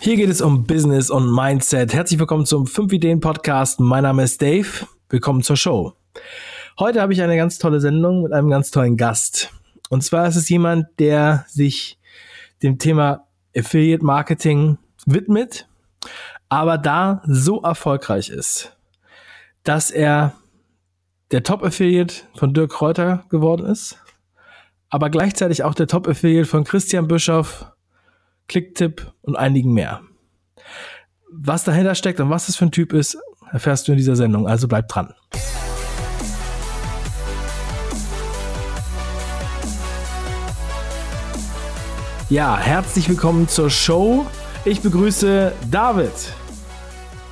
Hier geht es um Business und Mindset. Herzlich willkommen zum 5 Ideen Podcast. Mein Name ist Dave. Willkommen zur Show. Heute habe ich eine ganz tolle Sendung mit einem ganz tollen Gast. Und zwar ist es jemand, der sich dem Thema Affiliate Marketing widmet, aber da so erfolgreich ist, dass er der Top Affiliate von Dirk Kräuter geworden ist, aber gleichzeitig auch der Top Affiliate von Christian Bischoff, Clicktip und einigen mehr. Was dahinter steckt und was das für ein Typ ist, erfährst du in dieser Sendung. Also bleib dran. Ja, herzlich willkommen zur Show. Ich begrüße David.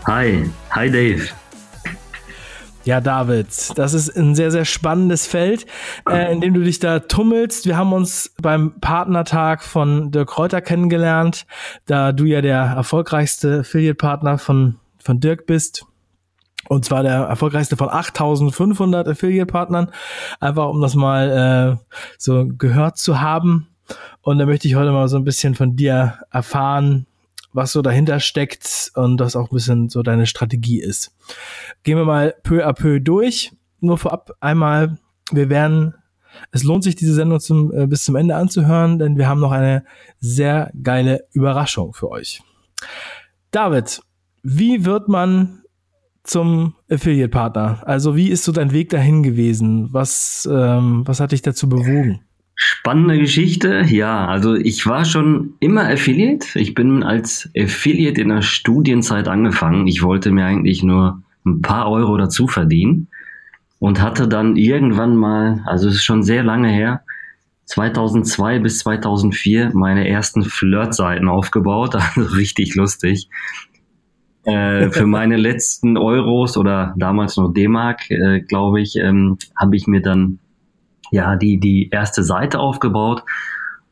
Hi, hi Dave. Ja, David, das ist ein sehr, sehr spannendes Feld, äh, in dem du dich da tummelst. Wir haben uns beim Partnertag von Dirk Kräuter kennengelernt, da du ja der erfolgreichste Affiliate-Partner von, von Dirk bist. Und zwar der erfolgreichste von 8500 Affiliate-Partnern. Einfach um das mal äh, so gehört zu haben. Und da möchte ich heute mal so ein bisschen von dir erfahren, was so dahinter steckt und was auch ein bisschen so deine Strategie ist. Gehen wir mal peu à peu durch. Nur vorab einmal, wir werden, es lohnt sich, diese Sendung zum, äh, bis zum Ende anzuhören, denn wir haben noch eine sehr geile Überraschung für euch. David, wie wird man zum Affiliate-Partner? Also wie ist so dein Weg dahin gewesen? Was, ähm, was hat dich dazu bewogen? Spannende Geschichte. Ja, also ich war schon immer Affiliate. Ich bin als Affiliate in der Studienzeit angefangen. Ich wollte mir eigentlich nur ein paar Euro dazu verdienen und hatte dann irgendwann mal, also es ist schon sehr lange her, 2002 bis 2004 meine ersten Flirtseiten aufgebaut. Also richtig lustig. Äh, für meine letzten Euros oder damals noch D-Mark, äh, glaube ich, ähm, habe ich mir dann ja, die, die erste Seite aufgebaut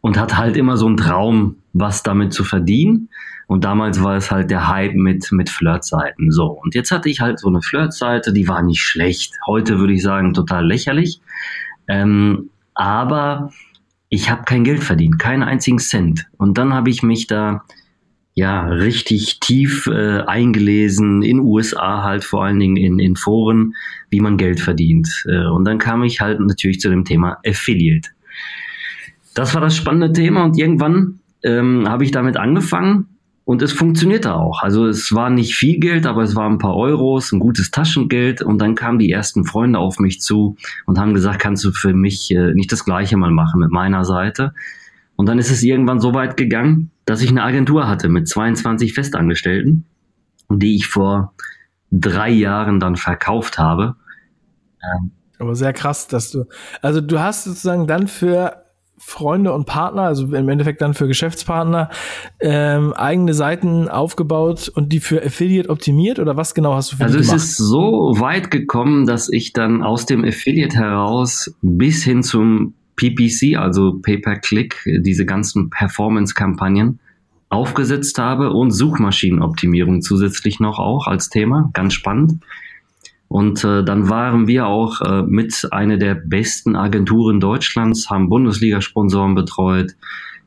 und hat halt immer so einen Traum, was damit zu verdienen. Und damals war es halt der Hype mit, mit Flirtseiten. So. Und jetzt hatte ich halt so eine Flirtseite, die war nicht schlecht. Heute würde ich sagen, total lächerlich. Ähm, aber ich habe kein Geld verdient, keinen einzigen Cent. Und dann habe ich mich da ja richtig tief äh, eingelesen, in USA halt vor allen Dingen in, in Foren, wie man Geld verdient. Äh, und dann kam ich halt natürlich zu dem Thema Affiliate. Das war das spannende Thema und irgendwann ähm, habe ich damit angefangen und es funktionierte auch. Also es war nicht viel Geld, aber es waren ein paar Euros, ein gutes Taschengeld und dann kamen die ersten Freunde auf mich zu und haben gesagt, kannst du für mich äh, nicht das gleiche mal machen mit meiner Seite? Und dann ist es irgendwann so weit gegangen, dass ich eine Agentur hatte mit 22 Festangestellten, die ich vor drei Jahren dann verkauft habe. Ähm, Aber sehr krass, dass du, also du hast sozusagen dann für Freunde und Partner, also im Endeffekt dann für Geschäftspartner, ähm, eigene Seiten aufgebaut und die für Affiliate optimiert oder was genau hast du für Also es ist so weit gekommen, dass ich dann aus dem Affiliate heraus bis hin zum PPC, also Pay-per-Click, diese ganzen Performance-Kampagnen aufgesetzt habe und Suchmaschinenoptimierung zusätzlich noch auch als Thema, ganz spannend. Und äh, dann waren wir auch äh, mit einer der besten Agenturen Deutschlands, haben Bundesliga-Sponsoren betreut.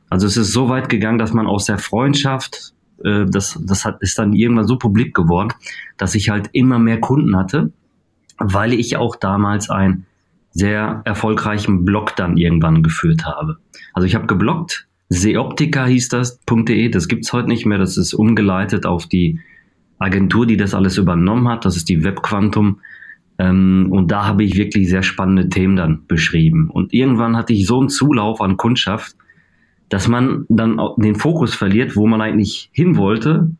Also es ist so weit gegangen, dass man aus der Freundschaft, äh, das, das hat, ist dann irgendwann so publik geworden, dass ich halt immer mehr Kunden hatte, weil ich auch damals ein sehr erfolgreichen Blog dann irgendwann geführt habe. Also ich habe gebloggt, Seoptica hieß das.de, das gibt's heute nicht mehr, das ist umgeleitet auf die Agentur, die das alles übernommen hat, das ist die Webquantum. Ähm, und da habe ich wirklich sehr spannende Themen dann beschrieben. Und irgendwann hatte ich so einen Zulauf an Kundschaft, dass man dann den Fokus verliert, wo man eigentlich hin wollte.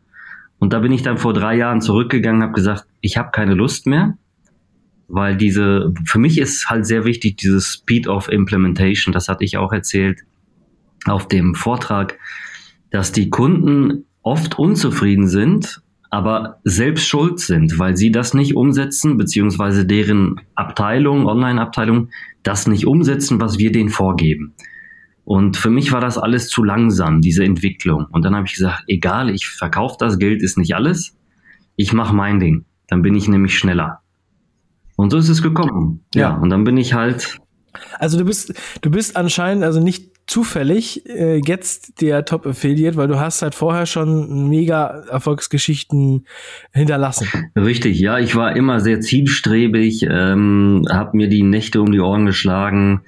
Und da bin ich dann vor drei Jahren zurückgegangen, habe gesagt, ich habe keine Lust mehr, weil diese, für mich ist halt sehr wichtig dieses Speed of Implementation, das hatte ich auch erzählt auf dem Vortrag, dass die Kunden oft unzufrieden sind, aber selbst schuld sind, weil sie das nicht umsetzen, beziehungsweise deren Abteilung, Online-Abteilung, das nicht umsetzen, was wir denen vorgeben. Und für mich war das alles zu langsam, diese Entwicklung. Und dann habe ich gesagt, egal, ich verkaufe das, Geld ist nicht alles, ich mache mein Ding. Dann bin ich nämlich schneller. Und so ist es gekommen. Ja. ja, und dann bin ich halt. Also du bist, du bist anscheinend also nicht zufällig äh, jetzt der Top Affiliate, weil du hast halt vorher schon mega Erfolgsgeschichten hinterlassen. Richtig, ja, ich war immer sehr zielstrebig, ähm, habe mir die Nächte um die Ohren geschlagen.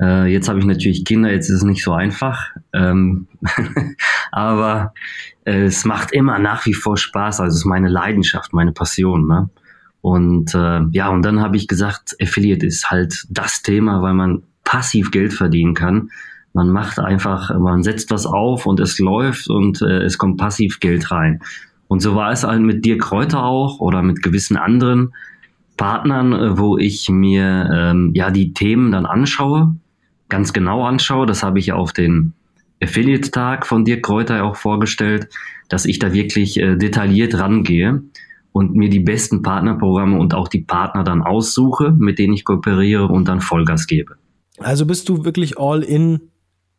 Äh, jetzt habe ich natürlich Kinder, jetzt ist es nicht so einfach, ähm, aber äh, es macht immer nach wie vor Spaß. Also es ist meine Leidenschaft, meine Passion. Ne? Und äh, ja, und dann habe ich gesagt, Affiliate ist halt das Thema, weil man passiv Geld verdienen kann. Man macht einfach, man setzt was auf und es läuft und äh, es kommt passiv Geld rein. Und so war es halt mit dir Kräuter auch oder mit gewissen anderen Partnern, äh, wo ich mir ähm, ja die Themen dann anschaue, ganz genau anschaue. Das habe ich auf den Affiliate-Tag von dir Kräuter auch vorgestellt, dass ich da wirklich äh, detailliert rangehe und mir die besten Partnerprogramme und auch die Partner dann aussuche, mit denen ich kooperiere und dann Vollgas gebe. Also bist du wirklich all in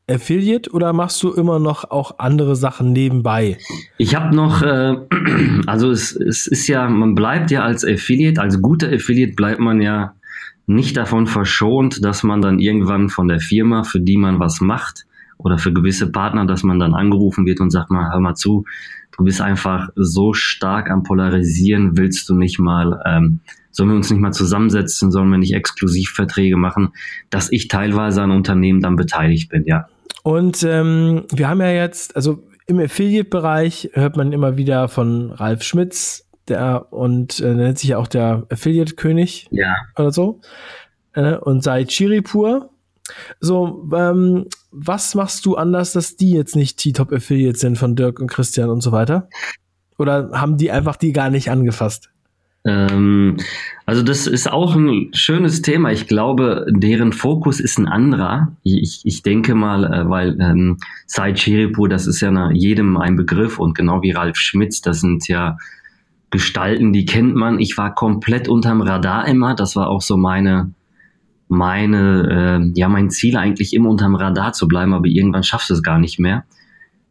Affiliate oder machst du immer noch auch andere Sachen nebenbei? Ich habe noch, äh, also es, es ist ja, man bleibt ja als Affiliate, als guter Affiliate bleibt man ja nicht davon verschont, dass man dann irgendwann von der Firma, für die man was macht, oder für gewisse Partner, dass man dann angerufen wird und sagt mal, hör mal zu, du bist einfach so stark am Polarisieren, willst du nicht mal, ähm, sollen wir uns nicht mal zusammensetzen, sollen wir nicht Exklusivverträge machen, dass ich teilweise an Unternehmen dann beteiligt bin, ja. Und ähm, wir haben ja jetzt, also im Affiliate-Bereich hört man immer wieder von Ralf Schmitz, der und äh, nennt sich ja auch der Affiliate-König ja. oder so. Äh, und sei Chiripur. So, ähm, was machst du anders, dass die jetzt nicht T-Top-Affiliates sind von Dirk und Christian und so weiter? Oder haben die einfach die gar nicht angefasst? Ähm, also das ist auch ein schönes Thema. Ich glaube, deren Fokus ist ein anderer. Ich, ich denke mal, äh, weil ähm, Sai Chiripu, das ist ja jedem ein Begriff und genau wie Ralf Schmitz, das sind ja Gestalten, die kennt man. Ich war komplett unterm Radar immer. Das war auch so meine, meine, äh, ja, mein Ziel eigentlich immer unterm Radar zu bleiben, aber irgendwann schaffst du es gar nicht mehr.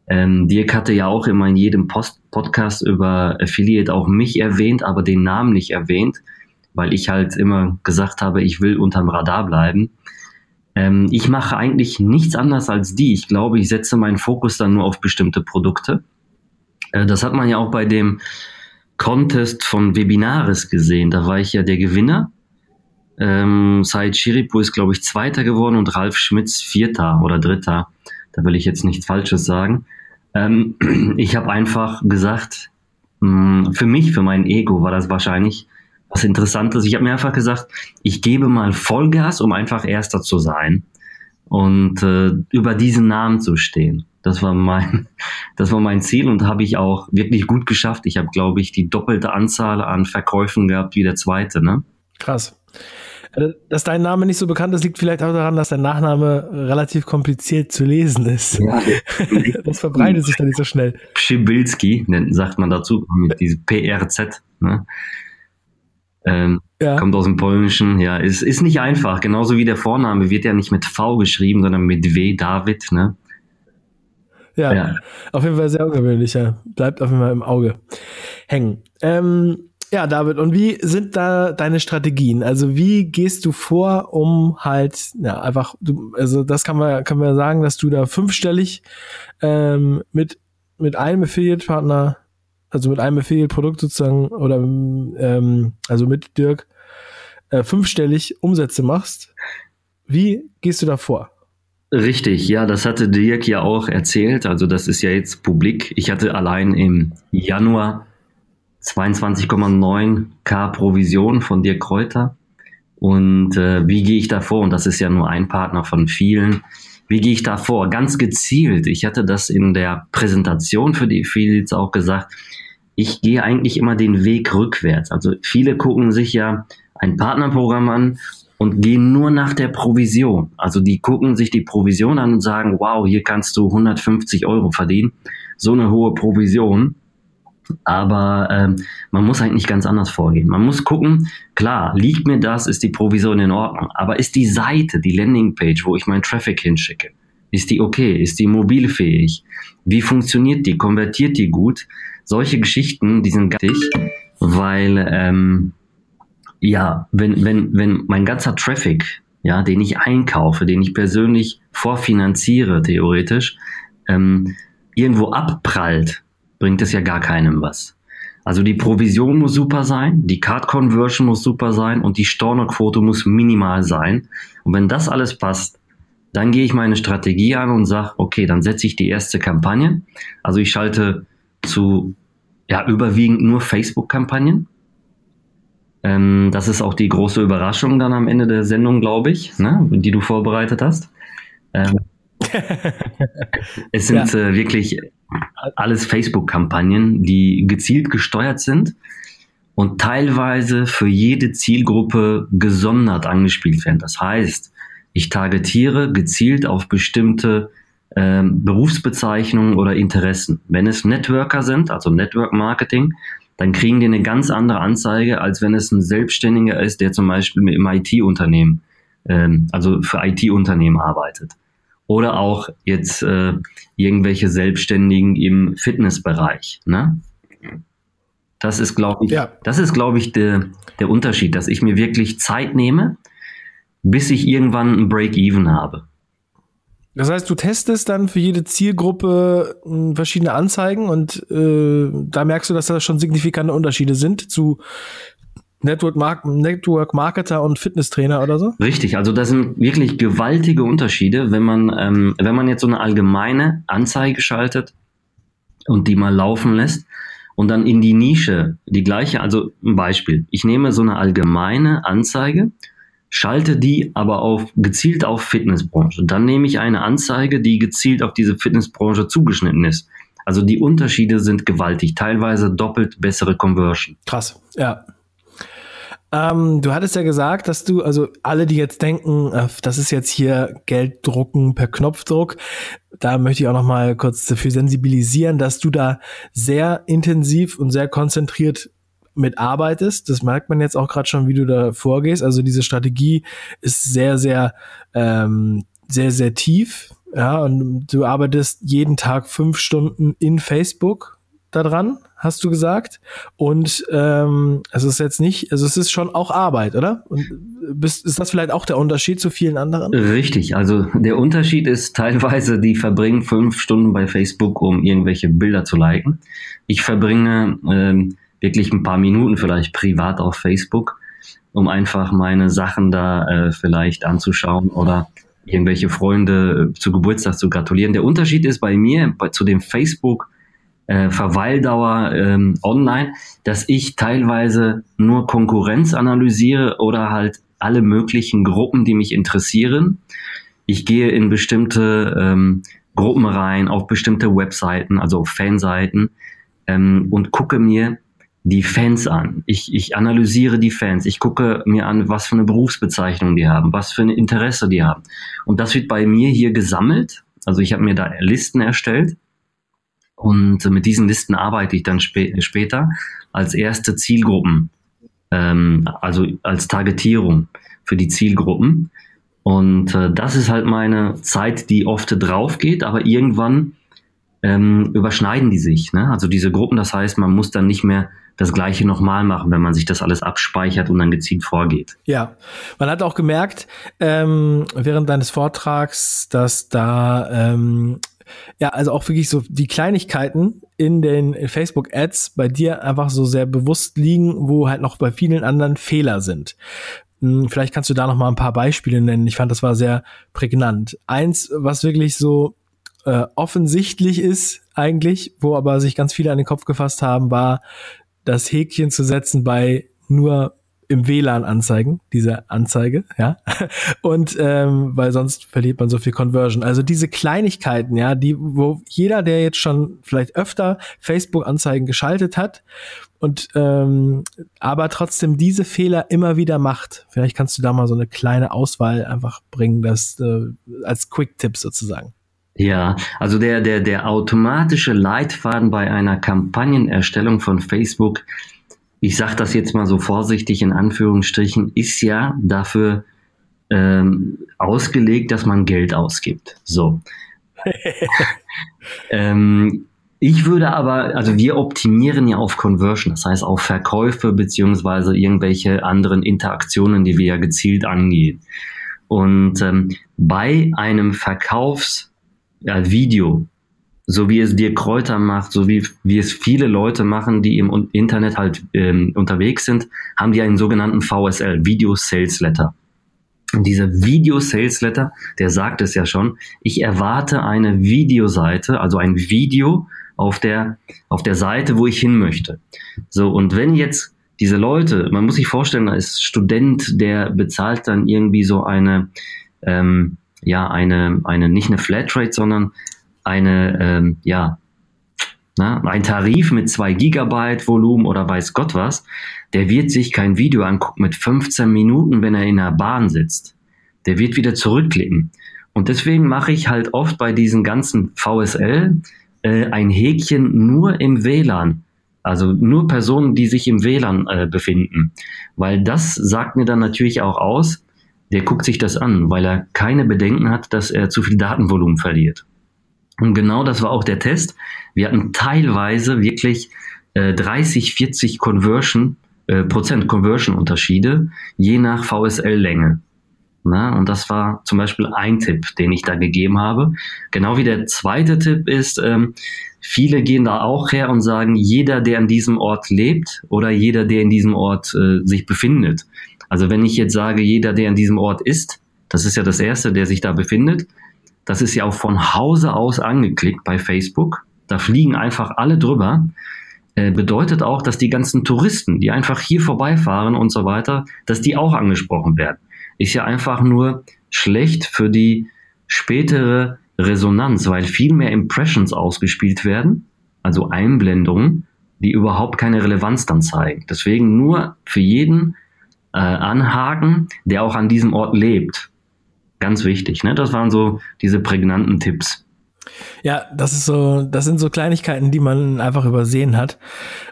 Ähm, Dirk hatte ja auch immer in jedem Post Podcast über Affiliate auch mich erwähnt, aber den Namen nicht erwähnt, weil ich halt immer gesagt habe, ich will unterm Radar bleiben. Ähm, ich mache eigentlich nichts anders als die. Ich glaube, ich setze meinen Fokus dann nur auf bestimmte Produkte. Äh, das hat man ja auch bei dem Contest von Webinaris gesehen. Da war ich ja der Gewinner. Ähm, Said Shiripu ist, glaube ich, Zweiter geworden und Ralf Schmitz Vierter oder Dritter. Da will ich jetzt nichts Falsches sagen. Ähm, ich habe einfach gesagt, mh, hm, für mich, für mein Ego war das wahrscheinlich was Interessantes. Ich habe mir einfach gesagt, ich gebe mal Vollgas, um einfach Erster zu sein und äh, über diesen Namen zu stehen. Das war mein, das war mein Ziel und habe ich auch wirklich gut geschafft. Ich habe, glaube ich, die doppelte Anzahl an Verkäufen gehabt wie der zweite. Ne? Krass. Äh, dass dein Name nicht so bekannt ist, liegt vielleicht auch daran, dass dein Nachname relativ kompliziert zu lesen ist. Ja. das verbreitet sich dann nicht so schnell. Pschibilski, sagt man dazu, mit diesem PRZ. Ne? Ähm, ja. Kommt aus dem Polnischen, ja, ist, ist nicht einfach. Genauso wie der Vorname wird ja nicht mit V geschrieben, sondern mit W, David, ne? Ja, ja. auf jeden Fall sehr ungewöhnlich, ja. Bleibt auf jeden Fall im Auge hängen. Ähm, ja, David, und wie sind da deine Strategien? Also wie gehst du vor, um halt, ja, einfach, du, also das kann man, kann man sagen, dass du da fünfstellig ähm, mit, mit einem Affiliate-Partner, also mit einem Affiliate-Produkt sozusagen, oder ähm, also mit Dirk, äh, fünfstellig Umsätze machst. Wie gehst du da vor? Richtig, ja, das hatte Dirk ja auch erzählt. Also das ist ja jetzt publik. Ich hatte allein im Januar 22,9k Provision von dir Kräuter. Und äh, wie gehe ich da vor? Und das ist ja nur ein Partner von vielen. Wie gehe ich da vor? Ganz gezielt. Ich hatte das in der Präsentation für die Affiliates auch gesagt. Ich gehe eigentlich immer den Weg rückwärts. Also viele gucken sich ja ein Partnerprogramm an und gehen nur nach der Provision. Also die gucken sich die Provision an und sagen, wow, hier kannst du 150 Euro verdienen. So eine hohe Provision. Aber ähm, man muss eigentlich ganz anders vorgehen. Man muss gucken, klar, liegt mir das, ist die Provision in Ordnung, aber ist die Seite, die Landingpage, wo ich meinen Traffic hinschicke, ist die okay? Ist die mobilfähig? Wie funktioniert die? Konvertiert die gut? Solche Geschichten, die sind wichtig, weil ähm, ja, wenn, wenn, wenn mein ganzer Traffic ja, den ich einkaufe, den ich persönlich vorfinanziere, theoretisch, ähm, irgendwo abprallt, bringt es ja gar keinem was. Also die Provision muss super sein, die Card Conversion muss super sein und die Stornoquote muss minimal sein. Und wenn das alles passt, dann gehe ich meine Strategie an und sage, okay, dann setze ich die erste Kampagne. Also ich schalte zu ja, überwiegend nur Facebook-Kampagnen. Ähm, das ist auch die große Überraschung dann am Ende der Sendung, glaube ich, ne, die du vorbereitet hast. Ähm, es sind ja. äh, wirklich alles Facebook-Kampagnen, die gezielt gesteuert sind und teilweise für jede Zielgruppe gesondert angespielt werden. Das heißt, ich targetiere gezielt auf bestimmte ähm, Berufsbezeichnungen oder Interessen. Wenn es Networker sind, also Network Marketing, dann kriegen die eine ganz andere Anzeige, als wenn es ein Selbstständiger ist, der zum Beispiel im IT-Unternehmen, ähm, also für IT-Unternehmen arbeitet. Oder auch jetzt äh, irgendwelche Selbstständigen im Fitnessbereich. Ne? Das ist, glaube ich, ja. das ist, glaube ich, der, der Unterschied, dass ich mir wirklich Zeit nehme, bis ich irgendwann ein Break-Even habe. Das heißt, du testest dann für jede Zielgruppe hm, verschiedene Anzeigen und äh, da merkst du, dass da schon signifikante Unterschiede sind zu Network, Mark Network Marketer und Fitnesstrainer oder so? Richtig, also das sind wirklich gewaltige Unterschiede, wenn man, ähm, wenn man jetzt so eine allgemeine Anzeige schaltet und die mal laufen lässt und dann in die Nische die gleiche, also ein Beispiel, ich nehme so eine allgemeine Anzeige schalte die aber auf, gezielt auf Fitnessbranche. Dann nehme ich eine Anzeige, die gezielt auf diese Fitnessbranche zugeschnitten ist. Also die Unterschiede sind gewaltig, teilweise doppelt bessere Conversion. Krass, ja. Ähm, du hattest ja gesagt, dass du, also alle, die jetzt denken, äh, das ist jetzt hier Geld drucken per Knopfdruck, da möchte ich auch noch mal kurz dafür sensibilisieren, dass du da sehr intensiv und sehr konzentriert mitarbeitest. Das merkt man jetzt auch gerade schon, wie du da vorgehst. Also diese Strategie ist sehr, sehr, ähm, sehr, sehr tief. Ja, und du arbeitest jeden Tag fünf Stunden in Facebook daran, hast du gesagt. Und ähm, es ist jetzt nicht, also es ist schon auch Arbeit, oder? Und bist, ist das vielleicht auch der Unterschied zu vielen anderen? Richtig, also der Unterschied ist teilweise, die verbringen fünf Stunden bei Facebook, um irgendwelche Bilder zu liken. Ich verbringe ähm, wirklich ein paar Minuten vielleicht privat auf Facebook, um einfach meine Sachen da äh, vielleicht anzuschauen oder irgendwelche Freunde äh, zu Geburtstag zu gratulieren. Der Unterschied ist bei mir bei, zu dem Facebook äh, Verweildauer ähm, online, dass ich teilweise nur Konkurrenz analysiere oder halt alle möglichen Gruppen, die mich interessieren. Ich gehe in bestimmte ähm, Gruppen rein, auf bestimmte Webseiten, also auf Fanseiten ähm, und gucke mir die Fans an. Ich, ich analysiere die Fans. Ich gucke mir an, was für eine Berufsbezeichnung die haben, was für ein Interesse die haben. Und das wird bei mir hier gesammelt. Also ich habe mir da Listen erstellt. Und mit diesen Listen arbeite ich dann spä später als erste Zielgruppen, ähm, also als Targetierung für die Zielgruppen. Und äh, das ist halt meine Zeit, die oft drauf geht, aber irgendwann ähm, überschneiden die sich. Ne? Also diese Gruppen, das heißt, man muss dann nicht mehr das Gleiche nochmal machen, wenn man sich das alles abspeichert und dann gezielt vorgeht. Ja, man hat auch gemerkt ähm, während deines Vortrags, dass da ähm, ja, also auch wirklich so die Kleinigkeiten in den Facebook-Ads bei dir einfach so sehr bewusst liegen, wo halt noch bei vielen anderen Fehler sind. Hm, vielleicht kannst du da noch mal ein paar Beispiele nennen. Ich fand, das war sehr prägnant. Eins, was wirklich so äh, offensichtlich ist eigentlich, wo aber sich ganz viele an den Kopf gefasst haben, war das Häkchen zu setzen bei nur im WLAN anzeigen, diese Anzeige, ja. Und ähm, weil sonst verliert man so viel Conversion. Also diese Kleinigkeiten, ja, die, wo jeder, der jetzt schon vielleicht öfter Facebook-Anzeigen geschaltet hat und ähm, aber trotzdem diese Fehler immer wieder macht. Vielleicht kannst du da mal so eine kleine Auswahl einfach bringen, das äh, als Quick-Tipp sozusagen. Ja, also der, der, der automatische Leitfaden bei einer Kampagnenerstellung von Facebook, ich sage das jetzt mal so vorsichtig in Anführungsstrichen, ist ja dafür ähm, ausgelegt, dass man Geld ausgibt. So. ähm, ich würde aber, also wir optimieren ja auf Conversion, das heißt auf Verkäufe beziehungsweise irgendwelche anderen Interaktionen, die wir ja gezielt angehen. Und ähm, bei einem Verkaufsvideo, ja, so wie es dir Kräuter macht, so wie, wie es viele Leute machen, die im Internet halt ähm, unterwegs sind, haben die einen sogenannten VSL, Video Sales Letter. Und dieser Video Sales Letter, der sagt es ja schon, ich erwarte eine Videoseite, also ein Video auf der, auf der Seite, wo ich hin möchte. So, und wenn jetzt diese Leute, man muss sich vorstellen, da ist Student, der bezahlt dann irgendwie so eine, ähm, ja, eine, eine, nicht eine Flatrate, sondern eine, ähm, ja, na, ein Tarif mit zwei Gigabyte Volumen oder weiß Gott was, der wird sich kein Video angucken mit 15 Minuten, wenn er in der Bahn sitzt. Der wird wieder zurückklicken. Und deswegen mache ich halt oft bei diesen ganzen VSL äh, ein Häkchen nur im WLAN. Also nur Personen, die sich im WLAN äh, befinden. Weil das sagt mir dann natürlich auch aus, der guckt sich das an, weil er keine Bedenken hat, dass er zu viel Datenvolumen verliert. Und genau das war auch der Test. Wir hatten teilweise wirklich äh, 30, 40 Conversion, äh, Prozent Conversion-Unterschiede, je nach VSL-Länge. Na, und das war zum Beispiel ein Tipp, den ich da gegeben habe. Genau wie der zweite Tipp ist, ähm, viele gehen da auch her und sagen, jeder, der an diesem Ort lebt oder jeder, der in diesem Ort äh, sich befindet. Also wenn ich jetzt sage, jeder, der an diesem Ort ist, das ist ja das Erste, der sich da befindet, das ist ja auch von Hause aus angeklickt bei Facebook. Da fliegen einfach alle drüber. Äh, bedeutet auch, dass die ganzen Touristen, die einfach hier vorbeifahren und so weiter, dass die auch angesprochen werden ist ja einfach nur schlecht für die spätere Resonanz, weil viel mehr Impressions ausgespielt werden, also Einblendungen, die überhaupt keine Relevanz dann zeigen. Deswegen nur für jeden äh, anhaken, der auch an diesem Ort lebt. Ganz wichtig. Ne? Das waren so diese prägnanten Tipps. Ja, das ist so, das sind so Kleinigkeiten, die man einfach übersehen hat.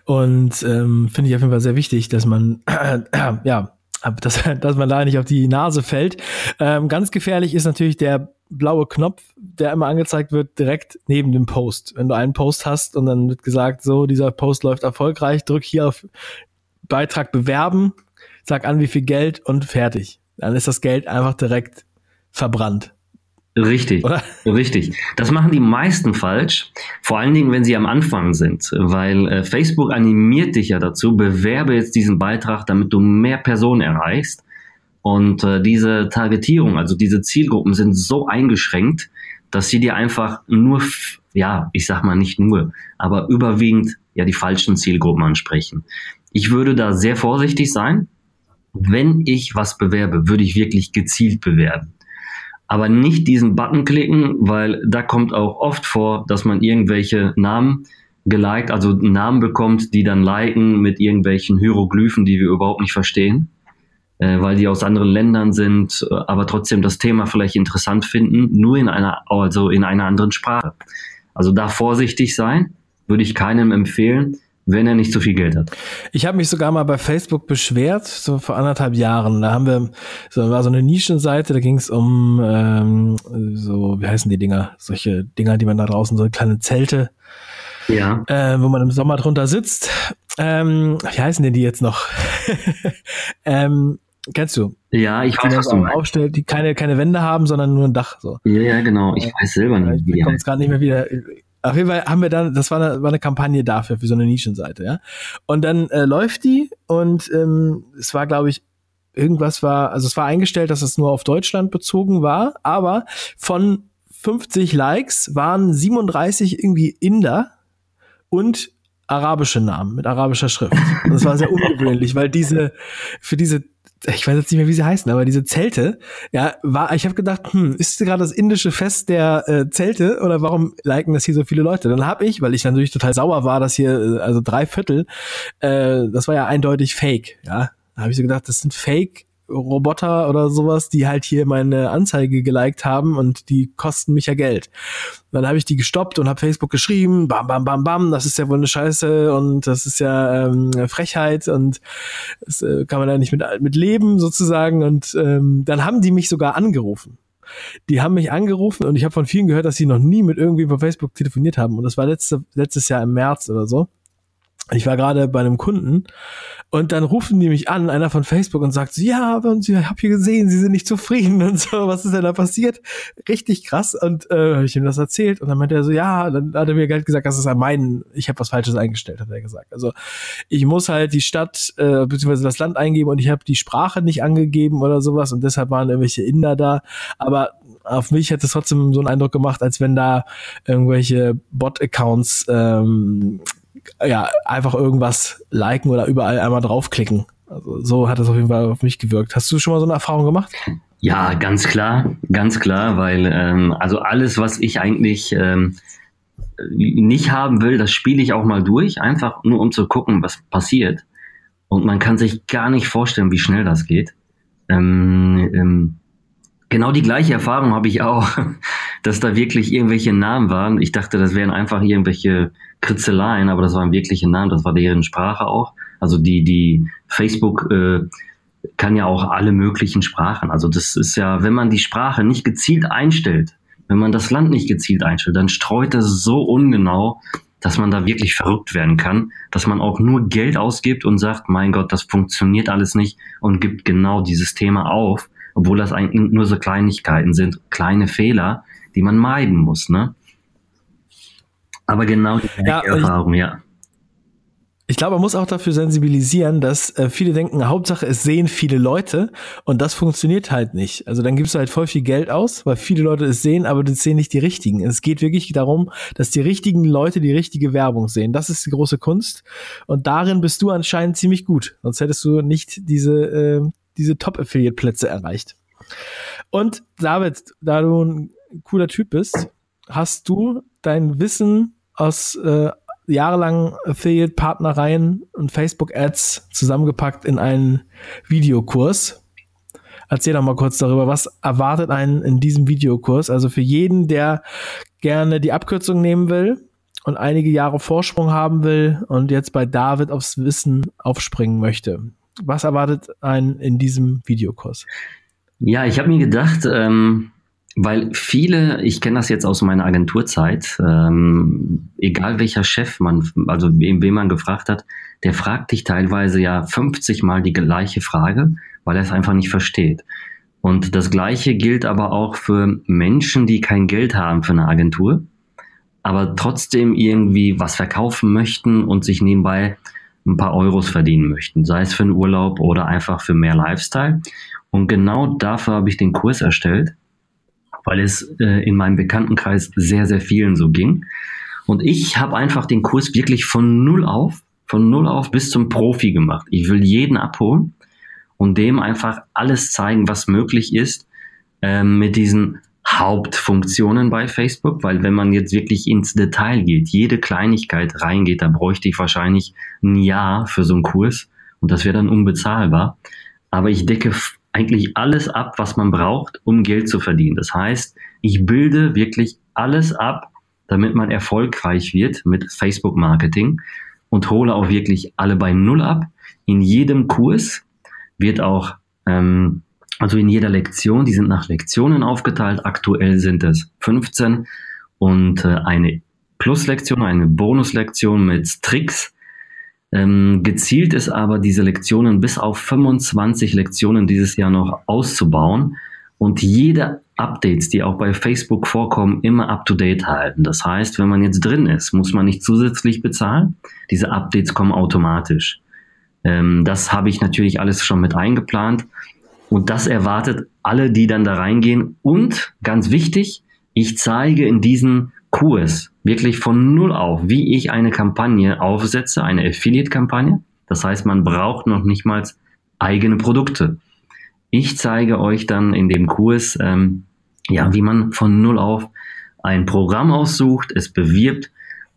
Und ähm, finde ich auf jeden Fall sehr wichtig, dass man äh, ja dass, dass man da nicht auf die Nase fällt. Ähm, ganz gefährlich ist natürlich der blaue Knopf, der immer angezeigt wird, direkt neben dem Post. Wenn du einen Post hast und dann wird gesagt, so, dieser Post läuft erfolgreich, drück hier auf Beitrag bewerben, sag an, wie viel Geld und fertig. Dann ist das Geld einfach direkt verbrannt. Richtig, Oder? richtig. Das machen die meisten falsch, vor allen Dingen, wenn sie am Anfang sind, weil äh, Facebook animiert dich ja dazu, bewerbe jetzt diesen Beitrag, damit du mehr Personen erreichst. Und äh, diese Targetierung, also diese Zielgruppen sind so eingeschränkt, dass sie dir einfach nur, ja, ich sag mal nicht nur, aber überwiegend ja die falschen Zielgruppen ansprechen. Ich würde da sehr vorsichtig sein. Wenn ich was bewerbe, würde ich wirklich gezielt bewerben aber nicht diesen Button klicken, weil da kommt auch oft vor, dass man irgendwelche Namen geliked, also Namen bekommt, die dann liken mit irgendwelchen Hieroglyphen, die wir überhaupt nicht verstehen, äh, weil die aus anderen Ländern sind, äh, aber trotzdem das Thema vielleicht interessant finden, nur in einer, also in einer anderen Sprache. Also da vorsichtig sein, würde ich keinem empfehlen wenn er nicht so viel Geld hat. Ich habe mich sogar mal bei Facebook beschwert, so vor anderthalb Jahren. Da haben wir, so war so eine Nischenseite, da ging es um ähm, so, wie heißen die Dinger? Solche Dinger, die man da draußen, so kleine Zelte, ja. äh, wo man im Sommer drunter sitzt. Ähm, wie heißen denn die jetzt noch? ähm, kennst du? Ja, ich weiß, was du meinst. Aufstellt, die keine, keine Wände haben, sondern nur ein Dach. So. Ja, ja, genau. Ich weiß selber nicht. Ich komme jetzt gerade nicht mehr wieder auf jeden Fall haben wir dann, das war eine, war eine Kampagne dafür, für so eine Nischenseite, ja. Und dann äh, läuft die und ähm, es war, glaube ich, irgendwas war, also es war eingestellt, dass es nur auf Deutschland bezogen war, aber von 50 Likes waren 37 irgendwie Inder und arabische Namen mit arabischer Schrift. Und das war sehr ungewöhnlich, weil diese für diese ich weiß jetzt nicht mehr, wie sie heißen, aber diese Zelte, ja, war, ich habe gedacht, hm, ist gerade das indische Fest der äh, Zelte oder warum liken das hier so viele Leute? Dann habe ich, weil ich natürlich total sauer war, dass hier, äh, also drei Viertel, äh, das war ja eindeutig Fake, ja. Da habe ich so gedacht, das sind Fake Roboter oder sowas, die halt hier meine Anzeige geliked haben und die kosten mich ja Geld. Dann habe ich die gestoppt und habe Facebook geschrieben, bam, bam, bam, bam, das ist ja wohl eine Scheiße und das ist ja ähm, Frechheit und das äh, kann man da nicht mit, mit leben sozusagen. Und ähm, dann haben die mich sogar angerufen. Die haben mich angerufen und ich habe von vielen gehört, dass sie noch nie mit irgendwie über Facebook telefoniert haben. Und das war letzte, letztes Jahr im März oder so. Ich war gerade bei einem Kunden und dann rufen die mich an, einer von Facebook und sagt so, ja, und ich habe hier gesehen, sie sind nicht zufrieden und so, was ist denn da passiert? Richtig krass und äh, habe ich ihm das erzählt und dann meinte er so, ja, dann hat er mir Geld gesagt, das ist an meinen, ich habe was Falsches eingestellt, hat er gesagt. Also ich muss halt die Stadt äh, bzw. das Land eingeben und ich habe die Sprache nicht angegeben oder sowas und deshalb waren irgendwelche Inder da, aber auf mich hat es trotzdem so einen Eindruck gemacht, als wenn da irgendwelche Bot-Accounts ähm, ja, einfach irgendwas liken oder überall einmal draufklicken. Also so hat es auf jeden Fall auf mich gewirkt. Hast du schon mal so eine Erfahrung gemacht? Ja, ganz klar, ganz klar, weil ähm, also alles, was ich eigentlich ähm, nicht haben will, das spiele ich auch mal durch, einfach nur um zu gucken, was passiert. Und man kann sich gar nicht vorstellen, wie schnell das geht. Ähm, ähm, genau die gleiche Erfahrung habe ich auch, dass da wirklich irgendwelche Namen waren. Ich dachte, das wären einfach irgendwelche Kritzeleien, aber das waren wirkliche Namen, das war deren Sprache auch. Also die, die Facebook äh, kann ja auch alle möglichen Sprachen. Also das ist ja, wenn man die Sprache nicht gezielt einstellt, wenn man das Land nicht gezielt einstellt, dann streut das so ungenau, dass man da wirklich verrückt werden kann, dass man auch nur Geld ausgibt und sagt, mein Gott, das funktioniert alles nicht und gibt genau dieses Thema auf, obwohl das eigentlich nur so Kleinigkeiten sind, kleine Fehler, die man meiden muss, ne? Aber genau die ja, Erfahrung, ich, ja. Ich glaube, man muss auch dafür sensibilisieren, dass äh, viele denken, Hauptsache es sehen viele Leute und das funktioniert halt nicht. Also dann gibst du halt voll viel Geld aus, weil viele Leute es sehen, aber das sehen nicht die richtigen. Es geht wirklich darum, dass die richtigen Leute die richtige Werbung sehen. Das ist die große Kunst und darin bist du anscheinend ziemlich gut. Sonst hättest du nicht diese, äh, diese Top-Affiliate-Plätze erreicht. Und David, da du ein cooler Typ bist, hast du dein Wissen aus äh, jahrelangen Affiliate-Partnereien und Facebook-Ads zusammengepackt in einen Videokurs. Erzähl doch mal kurz darüber, was erwartet einen in diesem Videokurs? Also für jeden, der gerne die Abkürzung nehmen will und einige Jahre Vorsprung haben will und jetzt bei David aufs Wissen aufspringen möchte. Was erwartet einen in diesem Videokurs? Ja, ich habe mir gedacht, ähm, weil viele, ich kenne das jetzt aus meiner Agenturzeit, ähm, egal welcher Chef man, also wen man gefragt hat, der fragt dich teilweise ja 50 Mal die gleiche Frage, weil er es einfach nicht versteht. Und das Gleiche gilt aber auch für Menschen, die kein Geld haben für eine Agentur, aber trotzdem irgendwie was verkaufen möchten und sich nebenbei ein paar Euros verdienen möchten, sei es für einen Urlaub oder einfach für mehr Lifestyle. Und genau dafür habe ich den Kurs erstellt weil es äh, in meinem Bekanntenkreis sehr, sehr vielen so ging. Und ich habe einfach den Kurs wirklich von null auf, von null auf bis zum Profi gemacht. Ich will jeden abholen und dem einfach alles zeigen, was möglich ist äh, mit diesen Hauptfunktionen bei Facebook, weil wenn man jetzt wirklich ins Detail geht, jede Kleinigkeit reingeht, da bräuchte ich wahrscheinlich ein Jahr für so einen Kurs und das wäre dann unbezahlbar. Aber ich decke eigentlich alles ab, was man braucht, um Geld zu verdienen. Das heißt, ich bilde wirklich alles ab, damit man erfolgreich wird mit Facebook-Marketing und hole auch wirklich alle bei Null ab. In jedem Kurs wird auch, ähm, also in jeder Lektion, die sind nach Lektionen aufgeteilt. Aktuell sind es 15 und äh, eine Plus-Lektion, eine Bonus-Lektion mit Tricks, ähm, gezielt ist aber, diese Lektionen bis auf 25 Lektionen dieses Jahr noch auszubauen und jede Updates, die auch bei Facebook vorkommen, immer up-to-date halten. Das heißt, wenn man jetzt drin ist, muss man nicht zusätzlich bezahlen. Diese Updates kommen automatisch. Ähm, das habe ich natürlich alles schon mit eingeplant. Und das erwartet alle, die dann da reingehen. Und ganz wichtig, ich zeige in diesen Kurs wirklich von Null auf, wie ich eine Kampagne aufsetze, eine Affiliate-Kampagne. Das heißt, man braucht noch nicht mal eigene Produkte. Ich zeige euch dann in dem Kurs, ähm, ja, wie man von Null auf ein Programm aussucht, es bewirbt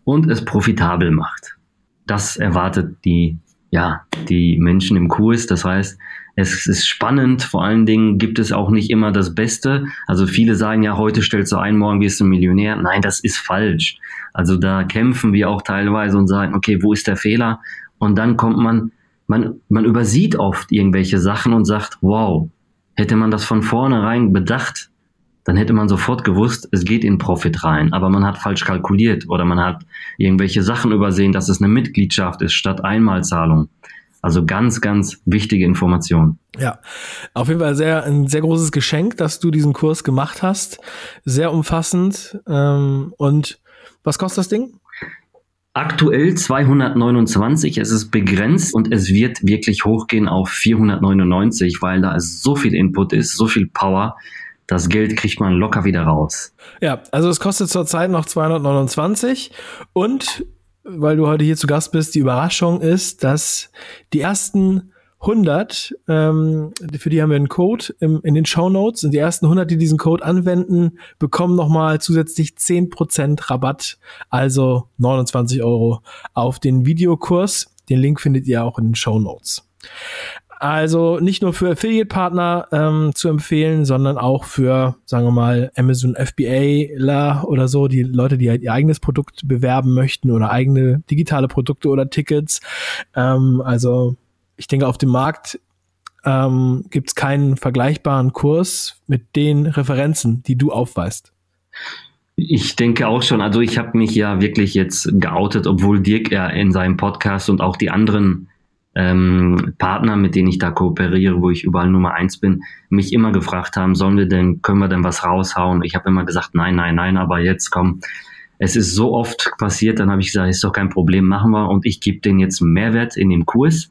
und es profitabel macht. Das erwartet die, ja, die Menschen im Kurs. Das heißt, es ist spannend, vor allen Dingen gibt es auch nicht immer das Beste. Also viele sagen ja, heute stellst du ein, morgen wirst du Millionär. Nein, das ist falsch. Also da kämpfen wir auch teilweise und sagen, okay, wo ist der Fehler? Und dann kommt man, man, man übersieht oft irgendwelche Sachen und sagt, wow, hätte man das von vornherein bedacht, dann hätte man sofort gewusst, es geht in Profit rein, aber man hat falsch kalkuliert oder man hat irgendwelche Sachen übersehen, dass es eine Mitgliedschaft ist statt Einmalzahlung. Also ganz, ganz wichtige Information. Ja, auf jeden Fall sehr, ein sehr großes Geschenk, dass du diesen Kurs gemacht hast. Sehr umfassend. Ähm, und was kostet das Ding? Aktuell 229, es ist begrenzt und es wird wirklich hochgehen auf 499, weil da so viel Input ist, so viel Power. Das Geld kriegt man locker wieder raus. Ja, also es kostet zurzeit noch 229 und weil du heute hier zu Gast bist, die Überraschung ist, dass die ersten 100, ähm, für die haben wir einen Code im, in den Show Notes und die ersten 100, die diesen Code anwenden, bekommen nochmal zusätzlich 10% Rabatt, also 29 Euro auf den Videokurs. Den Link findet ihr auch in den Show Notes. Also nicht nur für Affiliate-Partner ähm, zu empfehlen, sondern auch für, sagen wir mal, Amazon FBA oder so, die Leute, die halt ihr eigenes Produkt bewerben möchten oder eigene digitale Produkte oder Tickets. Ähm, also ich denke, auf dem Markt ähm, gibt es keinen vergleichbaren Kurs mit den Referenzen, die du aufweist. Ich denke auch schon. Also ich habe mich ja wirklich jetzt geoutet, obwohl Dirk ja in seinem Podcast und auch die anderen ähm, Partner, mit denen ich da kooperiere, wo ich überall Nummer eins bin, mich immer gefragt haben, sollen wir denn, können wir denn was raushauen? Ich habe immer gesagt, nein, nein, nein, aber jetzt komm. Es ist so oft passiert, dann habe ich gesagt, ist doch kein Problem, machen wir. Und ich gebe denen jetzt Mehrwert in dem Kurs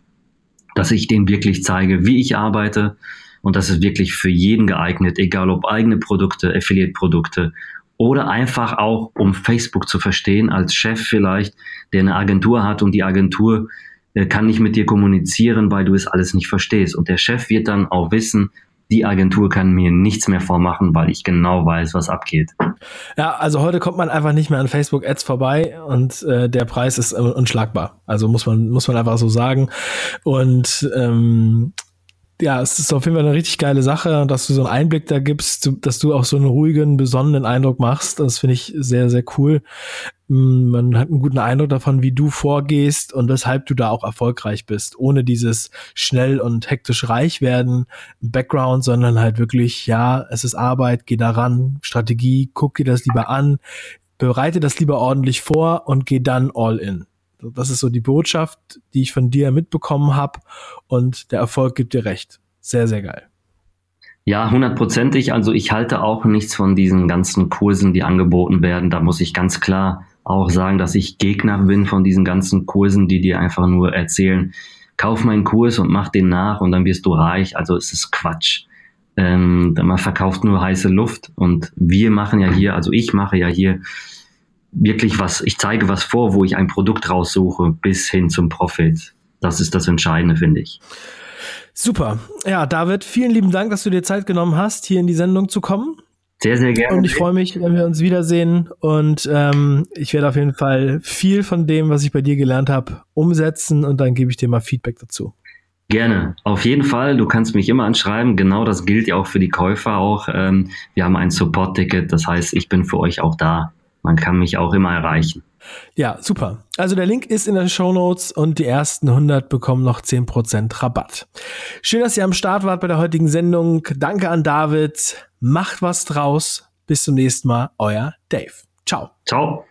dass ich denen wirklich zeige, wie ich arbeite. Und das ist wirklich für jeden geeignet, egal ob eigene Produkte, Affiliate-Produkte oder einfach auch, um Facebook zu verstehen, als Chef vielleicht, der eine Agentur hat und die Agentur kann nicht mit dir kommunizieren, weil du es alles nicht verstehst. Und der Chef wird dann auch wissen, die Agentur kann mir nichts mehr vormachen, weil ich genau weiß, was abgeht. Ja, also heute kommt man einfach nicht mehr an Facebook Ads vorbei und äh, der Preis ist äh, unschlagbar. Also muss man muss man einfach so sagen. Und ähm, ja, es ist auf jeden Fall eine richtig geile Sache, dass du so einen Einblick da gibst, dass du auch so einen ruhigen, besonnenen Eindruck machst. Das finde ich sehr, sehr cool. Mm, man hat einen guten Eindruck davon, wie du vorgehst und weshalb du da auch erfolgreich bist, ohne dieses schnell und hektisch reich werden Background, sondern halt wirklich, ja, es ist Arbeit, geh daran, Strategie, guck dir das lieber an, bereite das lieber ordentlich vor und geh dann all in. Das ist so die Botschaft, die ich von dir mitbekommen habe und der Erfolg gibt dir recht. Sehr, sehr geil. Ja, hundertprozentig. Also ich halte auch nichts von diesen ganzen Kursen, die angeboten werden. Da muss ich ganz klar auch sagen, dass ich Gegner bin von diesen ganzen Kursen, die dir einfach nur erzählen, kauf meinen Kurs und mach den nach und dann wirst du reich. Also es ist Quatsch. Ähm, man verkauft nur heiße Luft und wir machen ja hier, also ich mache ja hier wirklich was, ich zeige was vor, wo ich ein Produkt raussuche, bis hin zum Profit. Das ist das Entscheidende, finde ich. Super. Ja, David, vielen lieben Dank, dass du dir Zeit genommen hast, hier in die Sendung zu kommen. Sehr, sehr gerne. Und ich freue mich, wenn wir uns wiedersehen. Und ähm, ich werde auf jeden Fall viel von dem, was ich bei dir gelernt habe, umsetzen und dann gebe ich dir mal Feedback dazu. Gerne, auf jeden Fall. Du kannst mich immer anschreiben. Genau das gilt ja auch für die Käufer auch. Ähm, wir haben ein Support-Ticket, das heißt, ich bin für euch auch da man kann mich auch immer erreichen. Ja, super. Also der Link ist in den Show Notes und die ersten 100 bekommen noch 10% Rabatt. Schön, dass ihr am Start wart bei der heutigen Sendung. Danke an David. Macht was draus. Bis zum nächsten Mal. Euer Dave. Ciao. Ciao.